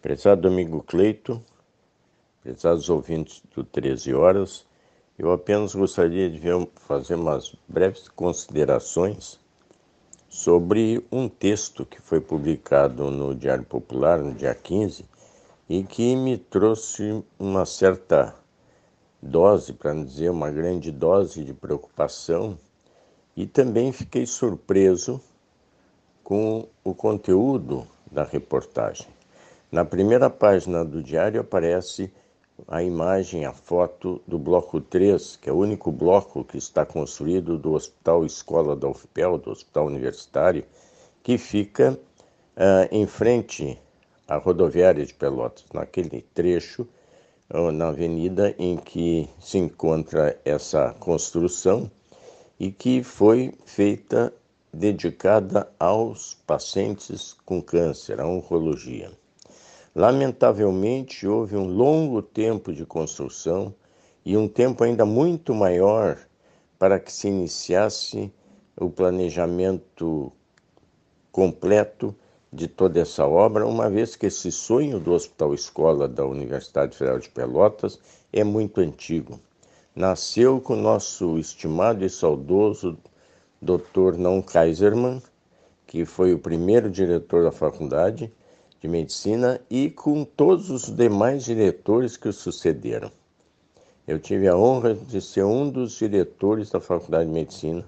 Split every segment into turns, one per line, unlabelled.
Prezado amigo Cleito, prezados ouvintes do 13 Horas, eu apenas gostaria de fazer umas breves considerações sobre um texto que foi publicado no Diário Popular no dia 15 e que me trouxe uma certa dose, para não dizer uma grande dose de preocupação, e também fiquei surpreso com o conteúdo da reportagem. Na primeira página do diário aparece a imagem, a foto do bloco 3, que é o único bloco que está construído do Hospital Escola da UFPEL, do Hospital Universitário, que fica uh, em frente à rodoviária de Pelotas, naquele trecho, uh, na avenida em que se encontra essa construção e que foi feita dedicada aos pacientes com câncer, à oncologia. Lamentavelmente, houve um longo tempo de construção e um tempo ainda muito maior para que se iniciasse o planejamento completo de toda essa obra, uma vez que esse sonho do Hospital Escola da Universidade Federal de Pelotas é muito antigo. Nasceu com nosso estimado e saudoso Dr. Não Kaiserman, que foi o primeiro diretor da faculdade, de Medicina e com todos os demais diretores que o sucederam. Eu tive a honra de ser um dos diretores da Faculdade de Medicina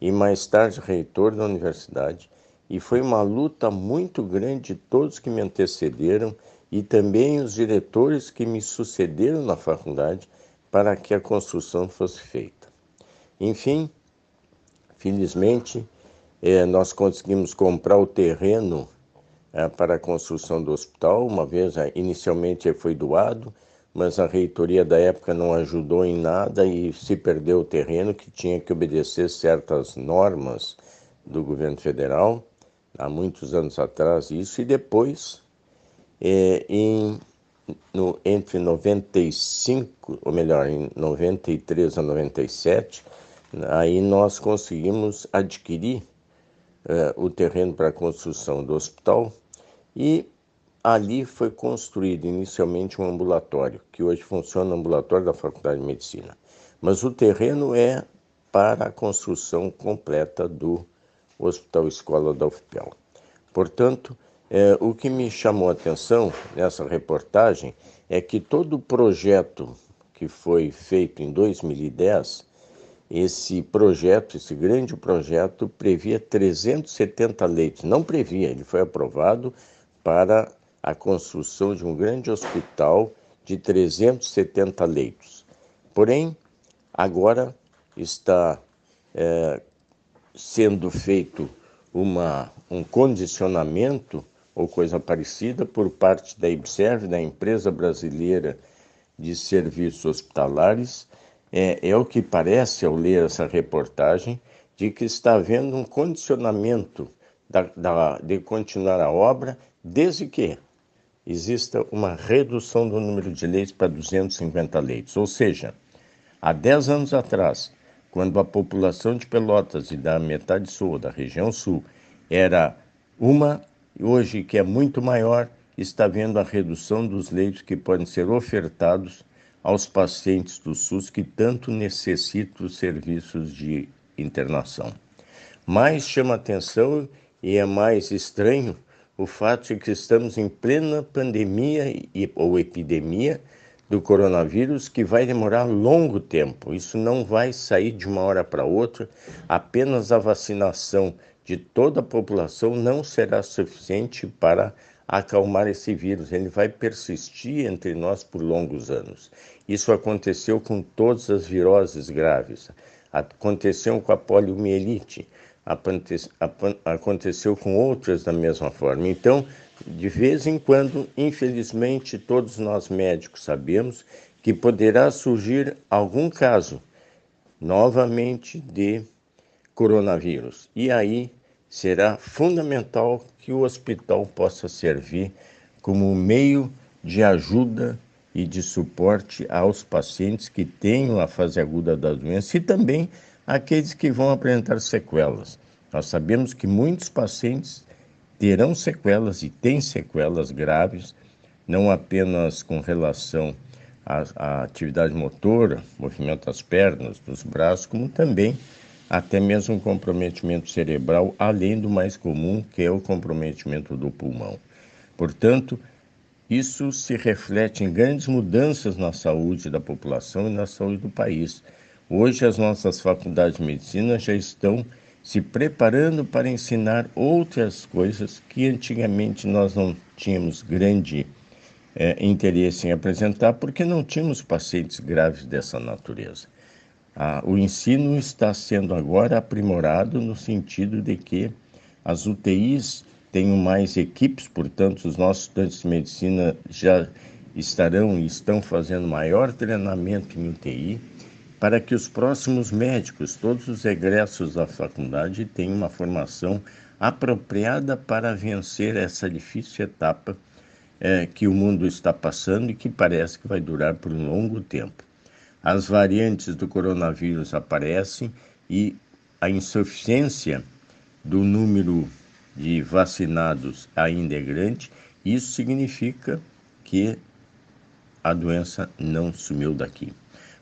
e mais tarde reitor da universidade, e foi uma luta muito grande de todos que me antecederam e também os diretores que me sucederam na faculdade para que a construção fosse feita. Enfim, felizmente, eh, nós conseguimos comprar o terreno é, para a construção do hospital, uma vez é, inicialmente foi doado, mas a reitoria da época não ajudou em nada e se perdeu o terreno que tinha que obedecer certas normas do governo federal, há muitos anos atrás isso, e depois, é, em, no, entre 95, ou melhor, em 93 a 97, aí nós conseguimos adquirir é, o terreno para a construção do hospital e ali foi construído inicialmente um ambulatório, que hoje funciona o ambulatório da Faculdade de Medicina. Mas o terreno é para a construção completa do Hospital Escola da UFPEL. Portanto, é, o que me chamou a atenção nessa reportagem é que todo o projeto que foi feito em 2010, esse projeto, esse grande projeto, previa 370 leitos. Não previa, ele foi aprovado para a construção de um grande hospital de 370 leitos. Porém, agora está é, sendo feito uma, um condicionamento ou coisa parecida por parte da IBSERV, da Empresa Brasileira de Serviços Hospitalares. É, é o que parece ao ler essa reportagem, de que está havendo um condicionamento da, da, de continuar a obra desde que exista uma redução do número de leitos para 250 leitos. Ou seja, há 10 anos atrás, quando a população de Pelotas e da metade sul, da região sul, era uma, hoje que é muito maior, está havendo a redução dos leitos que podem ser ofertados aos pacientes do SUS que tanto necessitam os serviços de internação. Mais chama atenção e é mais estranho o fato de que estamos em plena pandemia ou epidemia do coronavírus que vai demorar longo tempo. Isso não vai sair de uma hora para outra. Apenas a vacinação de toda a população não será suficiente para acalmar esse vírus. Ele vai persistir entre nós por longos anos. Isso aconteceu com todas as viroses graves. Aconteceu com a poliomielite aconteceu com outras da mesma forma. Então, de vez em quando, infelizmente, todos nós médicos sabemos que poderá surgir algum caso novamente de coronavírus. E aí será fundamental que o hospital possa servir como meio de ajuda e de suporte aos pacientes que tenham a fase aguda da doença e também aqueles que vão apresentar sequelas. Nós sabemos que muitos pacientes terão sequelas e têm sequelas graves não apenas com relação à, à atividade motora, movimento das pernas, dos braços, como também até mesmo comprometimento cerebral, além do mais comum, que é o comprometimento do pulmão. Portanto, isso se reflete em grandes mudanças na saúde da população e na saúde do país. Hoje, as nossas faculdades de medicina já estão se preparando para ensinar outras coisas que antigamente nós não tínhamos grande é, interesse em apresentar, porque não tínhamos pacientes graves dessa natureza. Ah, o ensino está sendo agora aprimorado no sentido de que as UTIs tenham mais equipes, portanto, os nossos estudantes de medicina já estarão e estão fazendo maior treinamento em UTI, para que os próximos médicos, todos os egressos da faculdade, tenham uma formação apropriada para vencer essa difícil etapa é, que o mundo está passando e que parece que vai durar por um longo tempo as variantes do coronavírus aparecem e a insuficiência do número de vacinados ainda é grande, isso significa que a doença não sumiu daqui.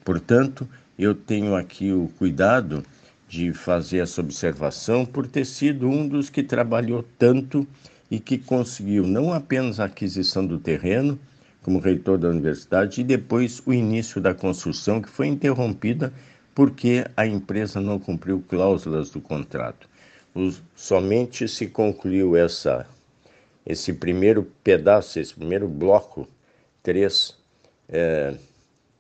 Portanto, eu tenho aqui o cuidado de fazer essa observação por ter sido um dos que trabalhou tanto e que conseguiu não apenas a aquisição do terreno, como reitor da universidade e depois o início da construção, que foi interrompida porque a empresa não cumpriu cláusulas do contrato. Os, somente se concluiu essa, esse primeiro pedaço, esse primeiro bloco, três, é,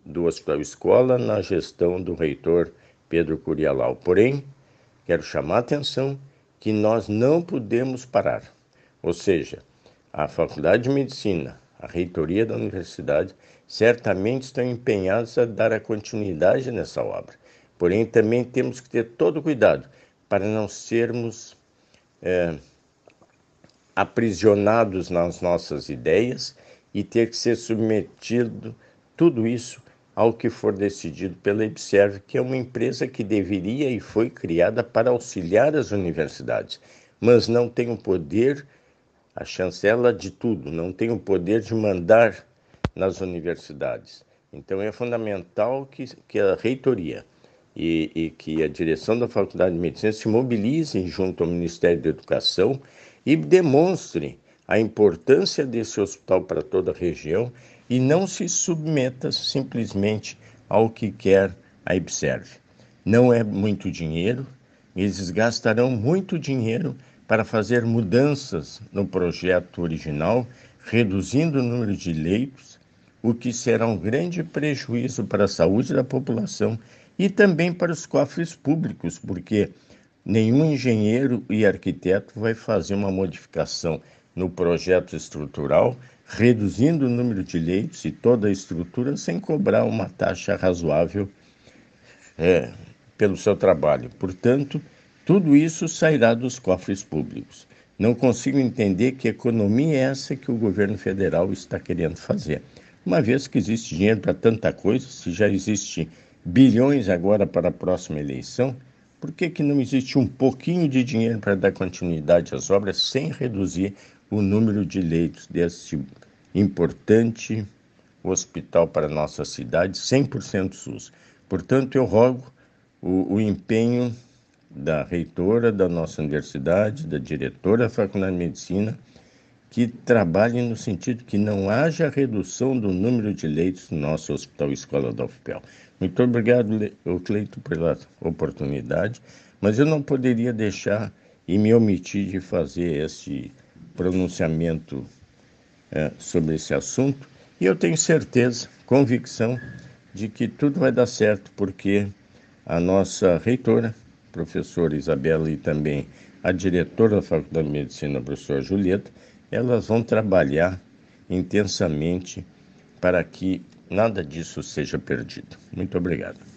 do Hospital Escola, na gestão do reitor Pedro Curialau. Porém, quero chamar a atenção que nós não podemos parar. Ou seja, a Faculdade de Medicina, a reitoria da universidade, certamente estão empenhados a dar a continuidade nessa obra. Porém, também temos que ter todo o cuidado para não sermos é, aprisionados nas nossas ideias e ter que ser submetido tudo isso ao que for decidido pela Observe, que é uma empresa que deveria e foi criada para auxiliar as universidades, mas não tem o poder a chancela de tudo, não tem o poder de mandar nas universidades. Então é fundamental que, que a reitoria e, e, que a direção da Faculdade de Medicina se mobilizem junto ao Ministério da Educação e demonstrem a importância desse hospital para toda a região e não se submeta simplesmente ao que quer a Observe. Não é muito dinheiro, eles gastarão muito dinheiro para fazer mudanças no projeto original, reduzindo o número de leitos, o que será um grande prejuízo para a saúde da população e também para os cofres públicos, porque nenhum engenheiro e arquiteto vai fazer uma modificação no projeto estrutural, reduzindo o número de leitos e toda a estrutura sem cobrar uma taxa razoável é, pelo seu trabalho. Portanto, tudo isso sairá dos cofres públicos. Não consigo entender que economia é essa que o governo federal está querendo fazer. Uma vez que existe dinheiro para tanta coisa, se já existe bilhões agora para a próxima eleição, por que, que não existe um pouquinho de dinheiro para dar continuidade às obras sem reduzir o número de leitos desse importante hospital para nossa cidade, 100% SUS? Portanto, eu rogo o, o empenho da reitora da nossa universidade, da diretora da Faculdade de Medicina, que trabalhem no sentido que não haja redução do número de leitos no nosso Hospital Escola da UFPEL. Muito obrigado, Cleito, pela oportunidade, mas eu não poderia deixar e me omitir de fazer esse pronunciamento é, sobre esse assunto, e eu tenho certeza, convicção, de que tudo vai dar certo, porque a nossa reitora, professora Isabela e também a diretora da Faculdade de Medicina, a professora Julieta, elas vão trabalhar intensamente para que nada disso seja perdido. Muito obrigado.